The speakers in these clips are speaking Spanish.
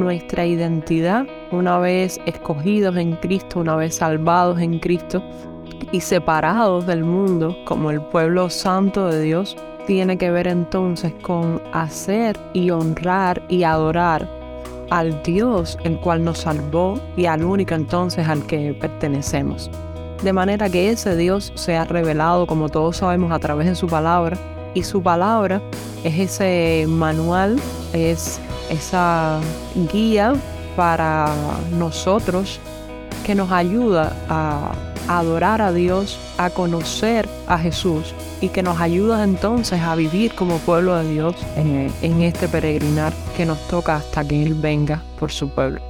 nuestra identidad, una vez escogidos en Cristo, una vez salvados en Cristo y separados del mundo como el pueblo santo de Dios, tiene que ver entonces con hacer y honrar y adorar al Dios el cual nos salvó y al único entonces al que pertenecemos. De manera que ese Dios sea revelado, como todos sabemos, a través de su palabra. Y su palabra es ese manual, es esa guía para nosotros que nos ayuda a adorar a Dios, a conocer a Jesús y que nos ayuda entonces a vivir como pueblo de Dios en, en este peregrinar que nos toca hasta que Él venga por su pueblo.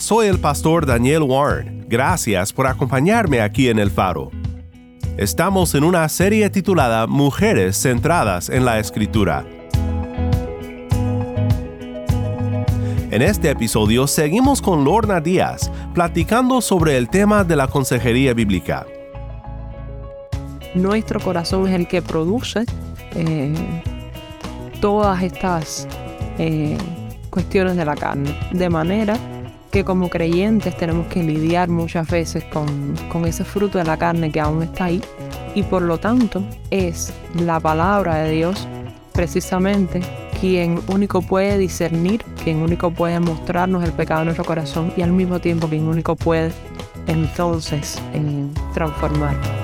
Soy el pastor Daniel Warren. Gracias por acompañarme aquí en El Faro. Estamos en una serie titulada Mujeres centradas en la Escritura. En este episodio seguimos con Lorna Díaz, platicando sobre el tema de la consejería bíblica. Nuestro corazón es el que produce eh, todas estas eh, cuestiones de la carne, de manera que como creyentes tenemos que lidiar muchas veces con, con ese fruto de la carne que aún está ahí y por lo tanto es la palabra de Dios precisamente quien único puede discernir, quien único puede mostrarnos el pecado en nuestro corazón y al mismo tiempo quien único puede entonces eh, transformar.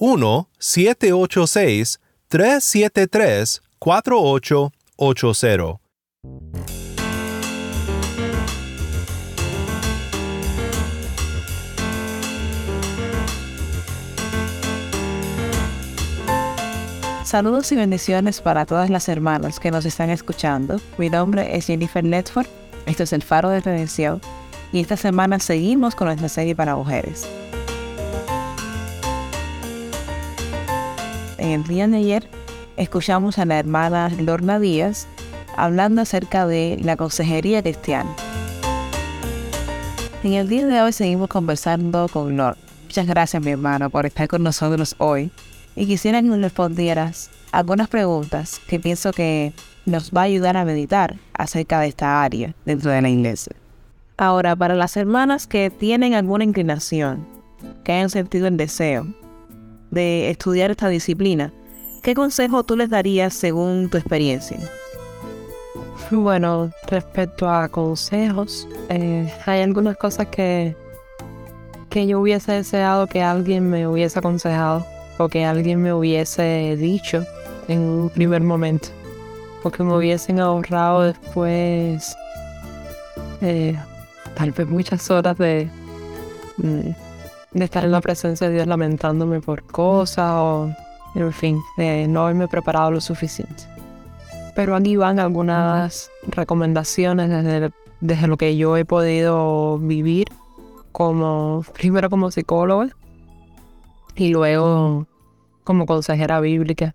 1-786-373-4880. Saludos y bendiciones para todas las hermanas que nos están escuchando. Mi nombre es Jennifer Netford, esto es el Faro de Redención y esta semana seguimos con nuestra serie para mujeres. En el día de ayer escuchamos a la hermana Lorna Díaz hablando acerca de la consejería cristiana. En el día de hoy seguimos conversando con Lorna. Muchas gracias mi hermano por estar con nosotros hoy y quisiera que nos respondieras algunas preguntas que pienso que nos va a ayudar a meditar acerca de esta área dentro de la iglesia. Ahora, para las hermanas que tienen alguna inclinación, que hayan sentido el deseo de estudiar esta disciplina, ¿qué consejo tú les darías según tu experiencia? Bueno, respecto a consejos, eh, hay algunas cosas que, que yo hubiese deseado que alguien me hubiese aconsejado o que alguien me hubiese dicho en un primer momento, o que me hubiesen ahorrado después eh, tal vez muchas horas de, mm, de estar en la presencia de Dios lamentándome por cosas o en fin, de no haberme preparado lo suficiente. Pero aquí van algunas recomendaciones desde, desde lo que yo he podido vivir como, primero como psicóloga y luego como consejera bíblica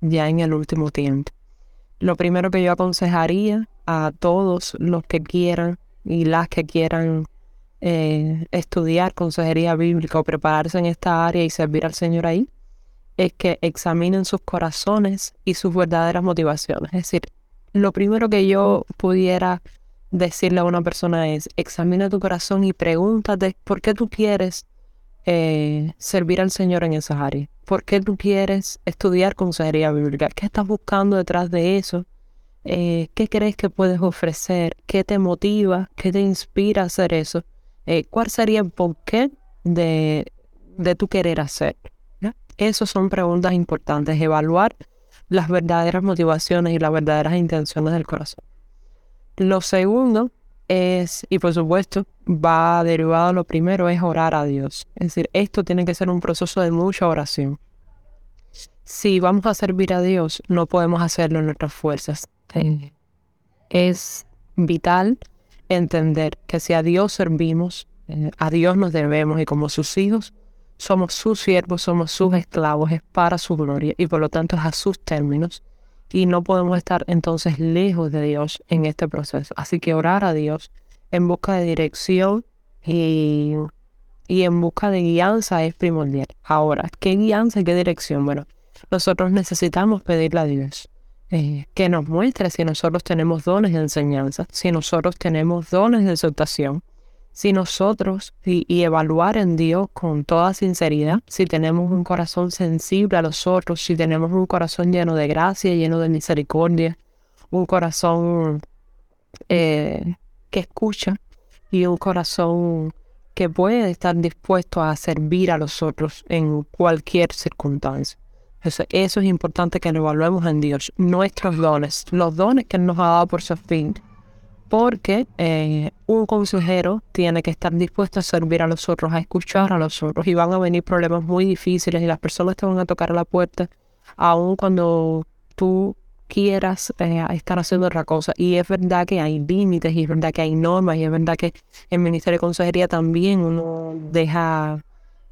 ya en el último tiempo. Lo primero que yo aconsejaría a todos los que quieran y las que quieran eh, estudiar consejería bíblica o prepararse en esta área y servir al Señor ahí, es que examinen sus corazones y sus verdaderas motivaciones. Es decir, lo primero que yo pudiera decirle a una persona es, examina tu corazón y pregúntate por qué tú quieres eh, servir al Señor en esas áreas. ¿Por qué tú quieres estudiar consejería bíblica? ¿Qué estás buscando detrás de eso? Eh, ¿Qué crees que puedes ofrecer? ¿Qué te motiva? ¿Qué te inspira a hacer eso? Eh, ¿Cuál sería el porqué de, de tu querer hacer? Esas son preguntas importantes. Evaluar las verdaderas motivaciones y las verdaderas intenciones del corazón. Lo segundo es, y por supuesto, va derivado lo primero, es orar a Dios. Es decir, esto tiene que ser un proceso de mucha oración. Si vamos a servir a Dios, no podemos hacerlo en nuestras fuerzas. Es vital entender que si a Dios servimos, eh, a Dios nos debemos y como sus hijos, somos sus siervos, somos sus esclavos, es para su gloria y por lo tanto es a sus términos y no podemos estar entonces lejos de Dios en este proceso. Así que orar a Dios en busca de dirección y, y en busca de guianza es primordial. Ahora, ¿qué guianza y qué dirección? Bueno, nosotros necesitamos pedirle a Dios eh, que nos muestre si nosotros tenemos dones de enseñanza, si nosotros tenemos dones de exhortación, si nosotros y, evaluar en Dios con toda sinceridad, si tenemos un corazón sensible a los otros, si tenemos un corazón lleno de gracia, lleno de misericordia, un corazón eh, que escucha y un corazón que puede estar dispuesto a servir a los otros en cualquier circunstancia. Eso, es importante que lo evaluemos en Dios, nuestros dones, los dones que nos ha dado por su fin porque eh, un consejero tiene que estar dispuesto a servir a los otros, a escuchar a los otros, y van a venir problemas muy difíciles y las personas te van a tocar a la puerta, aun cuando tú quieras eh, estar haciendo otra cosa. Y es verdad que hay límites, y es verdad que hay normas, y es verdad que en Ministerio de Consejería también uno deja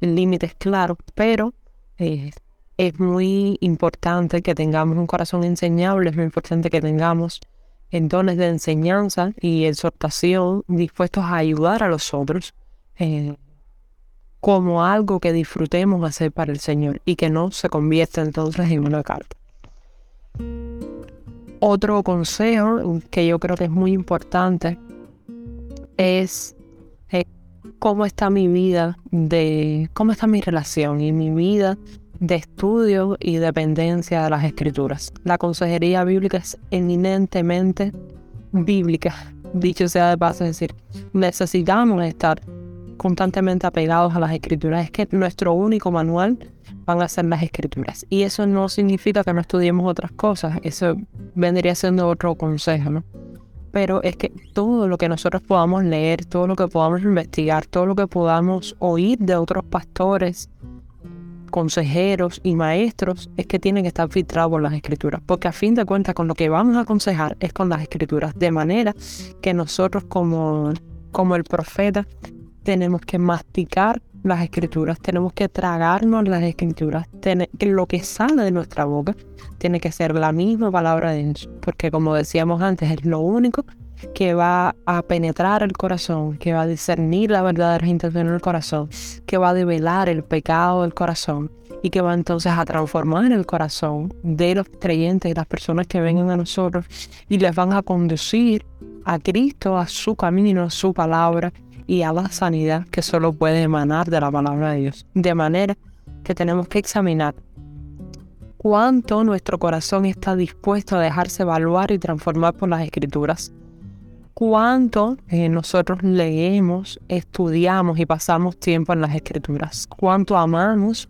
límites claros, pero eh, es muy importante que tengamos un corazón enseñable, es muy importante que tengamos en dones de enseñanza y exhortación dispuestos a ayudar a los otros eh, como algo que disfrutemos hacer para el Señor y que no se convierta entonces en una carta. Otro consejo que yo creo que es muy importante es eh, cómo está mi vida, de cómo está mi relación y mi vida de estudio y dependencia de las escrituras. La consejería bíblica es eminentemente bíblica, dicho sea de paso, es decir, necesitamos estar constantemente apegados a las escrituras. Es que nuestro único manual van a ser las escrituras. Y eso no significa que no estudiemos otras cosas, eso vendría siendo otro consejo, ¿no? Pero es que todo lo que nosotros podamos leer, todo lo que podamos investigar, todo lo que podamos oír de otros pastores, consejeros y maestros es que tienen que estar filtrados por las escrituras, porque a fin de cuentas con lo que vamos a aconsejar es con las escrituras, de manera que nosotros como, como el profeta tenemos que masticar las escrituras, tenemos que tragarnos las escrituras, que lo que sale de nuestra boca tiene que ser la misma palabra de Dios, porque como decíamos antes, es lo único que va a penetrar el corazón, que va a discernir las verdaderas intenciones del corazón, que va a develar el pecado del corazón y que va entonces a transformar el corazón de los creyentes y las personas que vengan a nosotros y les van a conducir a Cristo, a su camino, a su palabra y a la sanidad que solo puede emanar de la palabra de Dios. De manera que tenemos que examinar cuánto nuestro corazón está dispuesto a dejarse evaluar y transformar por las escrituras cuánto eh, nosotros leemos, estudiamos y pasamos tiempo en las escrituras, cuánto amamos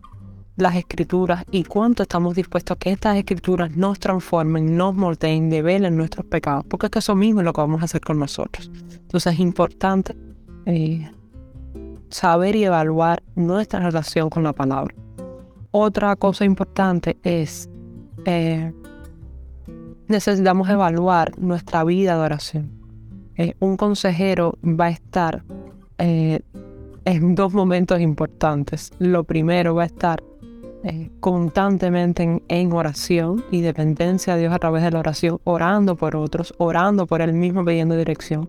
las escrituras y cuánto estamos dispuestos a que estas escrituras nos transformen, nos moldeen, develen nuestros pecados, porque es que eso mismo es lo que vamos a hacer con nosotros. Entonces es importante eh, saber y evaluar nuestra relación con la palabra. otra cosa importante es, eh, necesitamos evaluar nuestra vida de oración. Eh, un consejero va a estar eh, en dos momentos importantes. Lo primero va a estar eh, constantemente en, en, oración y dependencia de Dios a través de la oración, orando por otros, orando por él mismo, pidiendo dirección.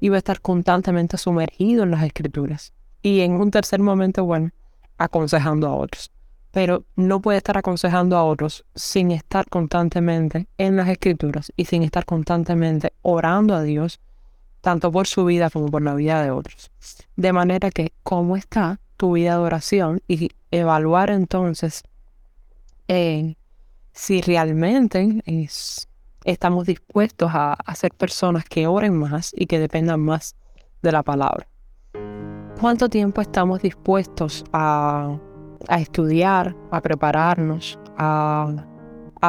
Y va a estar constantemente sumergido en las escrituras. Y en un tercer momento, bueno, aconsejando a otros. Pero no puede estar aconsejando a otros sin estar constantemente en las escrituras y sin estar constantemente orando a Dios, tanto por su vida como por la vida de otros. De manera que, ¿cómo está tu vida de oración? Y evaluar entonces eh, si realmente es, estamos dispuestos a, ser personas que oren más y que dependan más de la palabra. ¿Cuánto tiempo estamos dispuestos a estudiar, a prepararnos, a,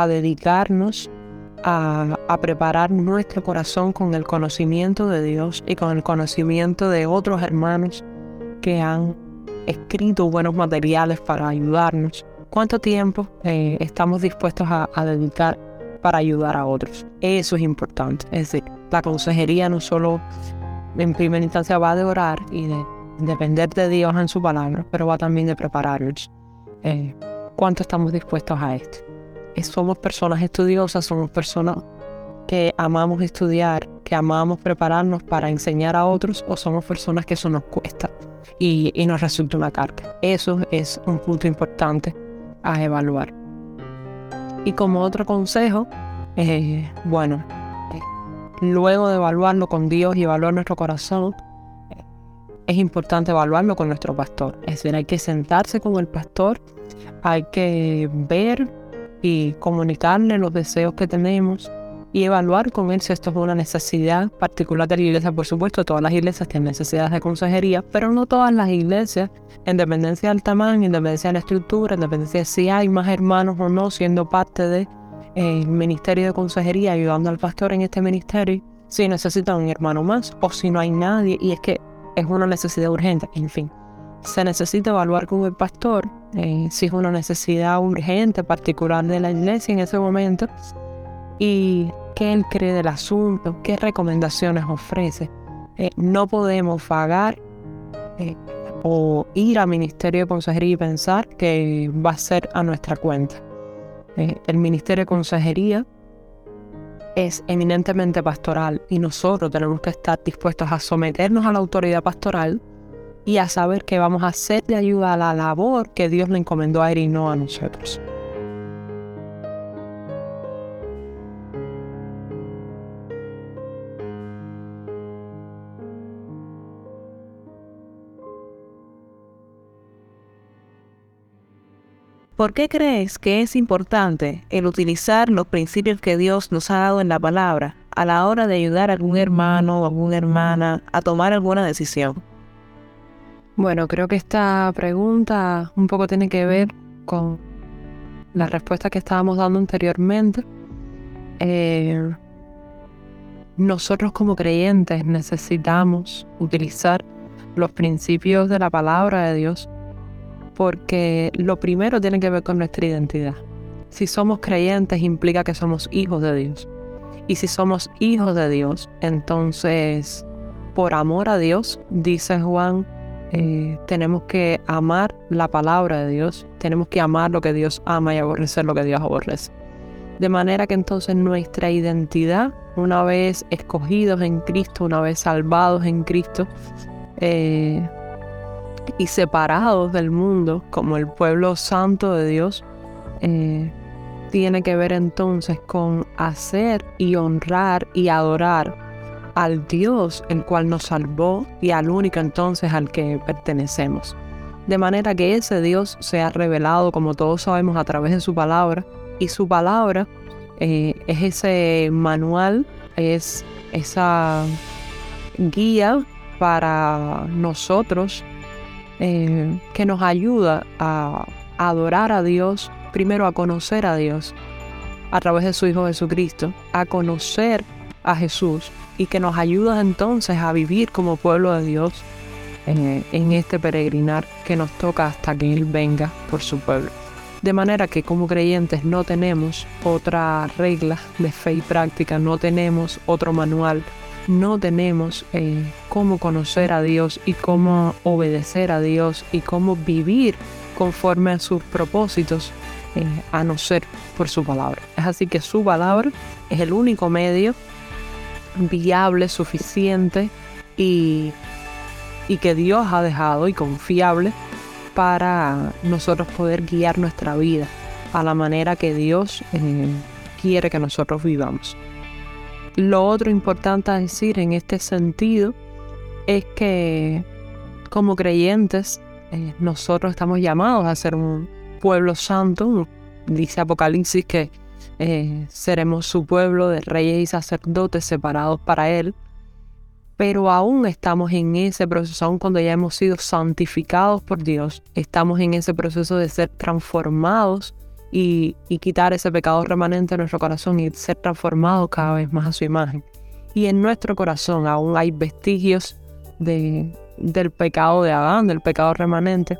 dedicarnos a, a, preparar nuestro corazón con el conocimiento de Dios y con el conocimiento de otros hermanos que han escrito buenos materiales para ayudarnos. ¿Cuánto tiempo eh, estamos dispuestos a, a dedicar para ayudar a otros? Eso es importante. Es decir, la consejería no solo en primera instancia va de orar y de depender de Dios en su palabra, pero va también de prepararnos. Eh, ¿Cuánto estamos dispuestos a esto? Somos personas estudiosas, somos personas que amamos estudiar, que amamos prepararnos para enseñar a otros, o somos personas que eso nos cuesta y, nos resulta una carga. Eso es un punto importante a evaluar. Y como otro consejo, eh, bueno, eh, luego de evaluarlo con Dios y evaluar nuestro corazón, es importante evaluarlo con nuestro pastor. Es decir, hay que sentarse con el pastor, hay que ver y comunicarle los deseos que tenemos y evaluar con él si esto es una necesidad particular de la iglesia. Por supuesto, todas las iglesias tienen necesidades de consejería, pero no todas las iglesias, en dependencia del tamaño, en dependencia de la estructura, en dependencia de si hay más hermanos o no siendo parte del eh, ministerio de consejería, ayudando al pastor en este ministerio, si necesitan un hermano más o si no hay nadie. Y es que es una necesidad urgente, en fin. Se necesita evaluar con el pastor eh, si es una necesidad urgente, particular de la iglesia en ese momento, y qué él cree del asunto, qué recomendaciones ofrece. Eh, no podemos pagar eh, o ir al Ministerio de Consejería y pensar que va a ser a nuestra cuenta. el Ministerio de Consejería es eminentemente pastoral y nosotros tenemos que estar dispuestos a someternos a la autoridad pastoral y a saber que vamos a hacer de ayuda a la labor que Dios le encomendó a él y no a nosotros. ¿Por qué crees que es importante el utilizar los principios que Dios nos ha dado en la palabra a la hora de ayudar a algún hermano o alguna hermana a tomar alguna decisión? Bueno, creo que esta pregunta un poco tiene que ver con la respuesta que estábamos dando anteriormente. Eh, nosotros como creyentes necesitamos utilizar los principios de la palabra de Dios porque lo primero tiene que ver con nuestra identidad. Si somos creyentes implica que somos hijos de Dios. Y si somos hijos de Dios, entonces, por amor a Dios, dice Juan, eh, tenemos que amar la palabra de Dios, tenemos que amar lo que Dios ama y aborrecer lo que Dios aborrece. De manera que entonces nuestra identidad, una vez escogidos en Cristo, una vez salvados en Cristo, eh, y separados del mundo como el pueblo santo de Dios, eh, tiene que ver entonces con hacer y honrar y adorar al Dios el cual nos salvó y al único entonces al que pertenecemos. De manera que ese Dios se ha revelado, como todos sabemos, a través de su palabra, y su palabra eh, es ese manual, es esa guía para nosotros eh, que nos ayuda a, adorar a Dios, primero a conocer a Dios a través de su Hijo Jesucristo, a conocer a Jesús y que nos ayuda entonces a vivir como pueblo de Dios en, en este peregrinar que nos toca hasta que Él venga por su pueblo. De manera que como creyentes no tenemos otra regla de fe y práctica, no tenemos otro manual, no tenemos eh, cómo conocer a Dios y cómo obedecer a Dios y cómo vivir conforme a sus propósitos, eh, a no ser por su palabra. Es así que su palabra es el único medio viable, suficiente y, y que Dios ha dejado y confiable para nosotros poder guiar nuestra vida a la manera que Dios eh, quiere que nosotros vivamos. Lo otro importante a decir en este sentido es que como creyentes eh, nosotros estamos llamados a ser un pueblo santo. Dice Apocalipsis que eh, seremos su pueblo de reyes y sacerdotes separados para Él pero aún estamos en ese proceso, aún cuando ya hemos sido santificados por Dios, estamos en ese proceso de ser transformados y, quitar ese pecado remanente de nuestro corazón y ser transformados cada vez más a su imagen. Y en nuestro corazón aún hay vestigios de, del pecado de Adán, del pecado remanente.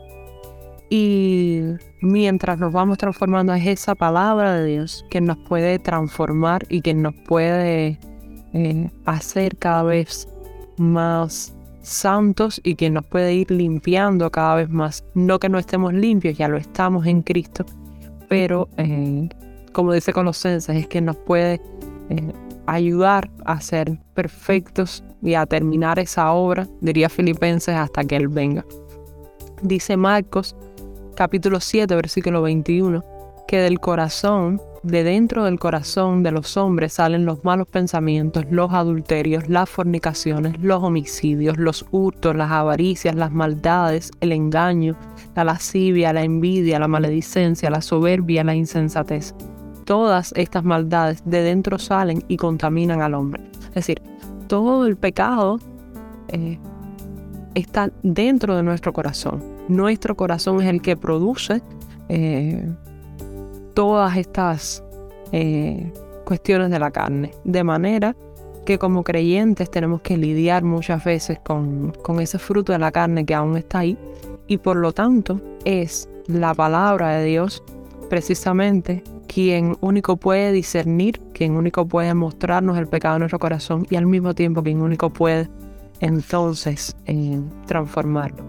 Y mientras nos vamos transformando es esa palabra de Dios que nos puede transformar y que nos puede eh, hacer cada vez más santos y que nos puede ir limpiando cada vez más. No que no estemos limpios, ya lo estamos en Cristo, pero eh, como dice Colosenses, es que nos puede eh, ayudar a ser perfectos y a terminar esa obra, diría Filipenses, hasta que Él venga. Dice Marcos capítulo 7, versículo 21, que del corazón de dentro del corazón de los hombres salen los malos pensamientos, los adulterios, las fornicaciones, los homicidios, los hurtos, las avaricias, las maldades, el engaño, la lascivia, la envidia, la maledicencia, la soberbia, la insensatez. Todas estas maldades de dentro salen y contaminan al hombre. Es decir, todo el pecado eh, está dentro de nuestro corazón. Nuestro corazón es el que produce eh, todas estas eh, cuestiones de la carne. De manera que como creyentes tenemos que lidiar muchas veces con, con ese fruto de la carne que aún está ahí y por lo tanto es la palabra de Dios precisamente quien único puede discernir, quien único puede mostrarnos el pecado en nuestro corazón y al mismo tiempo quien único puede entonces eh, transformarlo.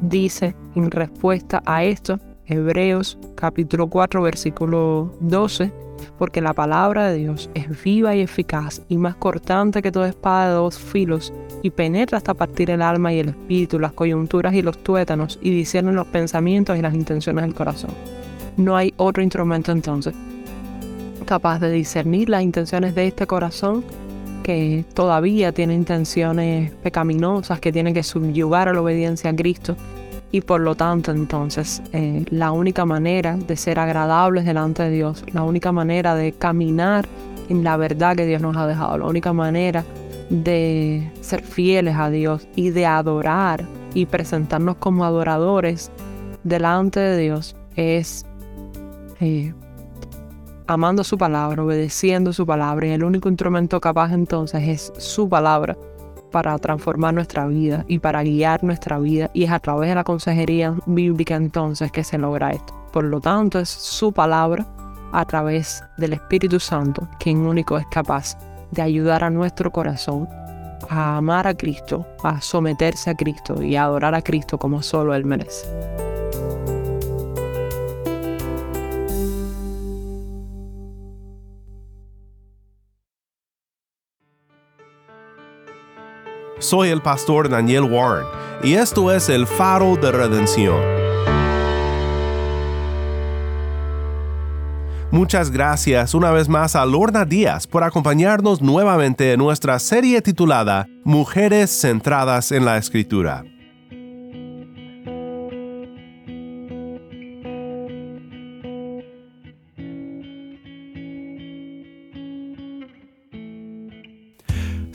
Dice en respuesta a esto Hebreos capítulo 4 versículo 12, porque la palabra de Dios es viva y eficaz y más cortante que toda espada de dos filos y penetra hasta partir el alma y el espíritu, las coyunturas y los tuétanos y discierne los pensamientos y las intenciones del corazón. No hay otro instrumento entonces capaz de discernir las intenciones de este corazón que todavía tiene intenciones pecaminosas, que tiene que subyugar a la obediencia a Cristo. Y por lo tanto entonces eh, la única manera de ser agradables delante de Dios, la única manera de caminar en la verdad que Dios nos ha dejado, la única manera de ser fieles a Dios y de adorar y presentarnos como adoradores delante de Dios es eh, amando su palabra, obedeciendo su palabra y el único instrumento capaz entonces es su palabra para transformar nuestra vida y para guiar nuestra vida y es a través de la consejería bíblica entonces que se logra esto. Por lo tanto, es su palabra a través del Espíritu Santo quien único es capaz de ayudar a nuestro corazón a amar a Cristo, a someterse a Cristo y a adorar a Cristo como solo Él merece. Soy el pastor Daniel Warren y esto es el faro de redención. Muchas gracias una vez más a Lorna Díaz por acompañarnos nuevamente en nuestra serie titulada Mujeres centradas en la Escritura.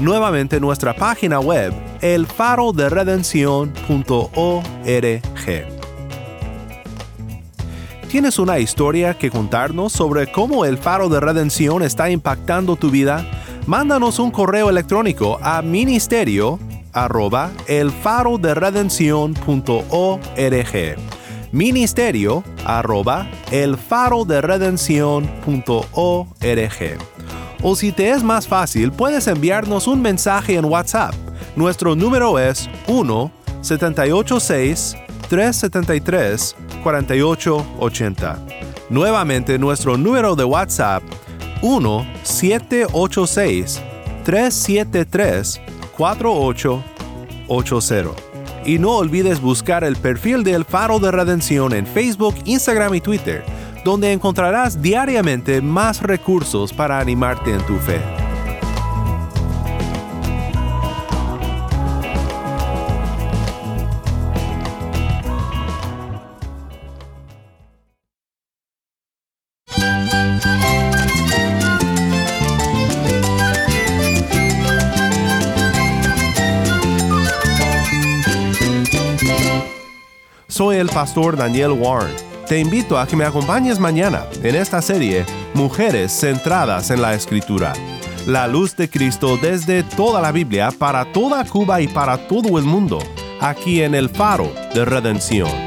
Nuevamente nuestra página web elfaroderedencion.org. ¿Tienes una historia que contarnos sobre cómo el faro de redención está impactando tu vida? Mándanos un correo electrónico a ministerio arroba elfaroderedencion.org ministerio arroba elfaroderedencion.org o si te es más fácil puedes enviarnos un mensaje en WhatsApp. Nuestro número es 1 786 373 4880. Nuevamente nuestro número de WhatsApp 1 786 373 4880. Y no olvides buscar el perfil del Faro de Redención en Facebook, Instagram y Twitter, donde encontrarás diariamente más recursos para animarte en tu fe. Soy el pastor Daniel Warren. Te invito a que me acompañes mañana en esta serie Mujeres centradas en la Escritura. La luz de Cristo desde toda la Biblia para toda Cuba y para todo el mundo, aquí en el faro de redención.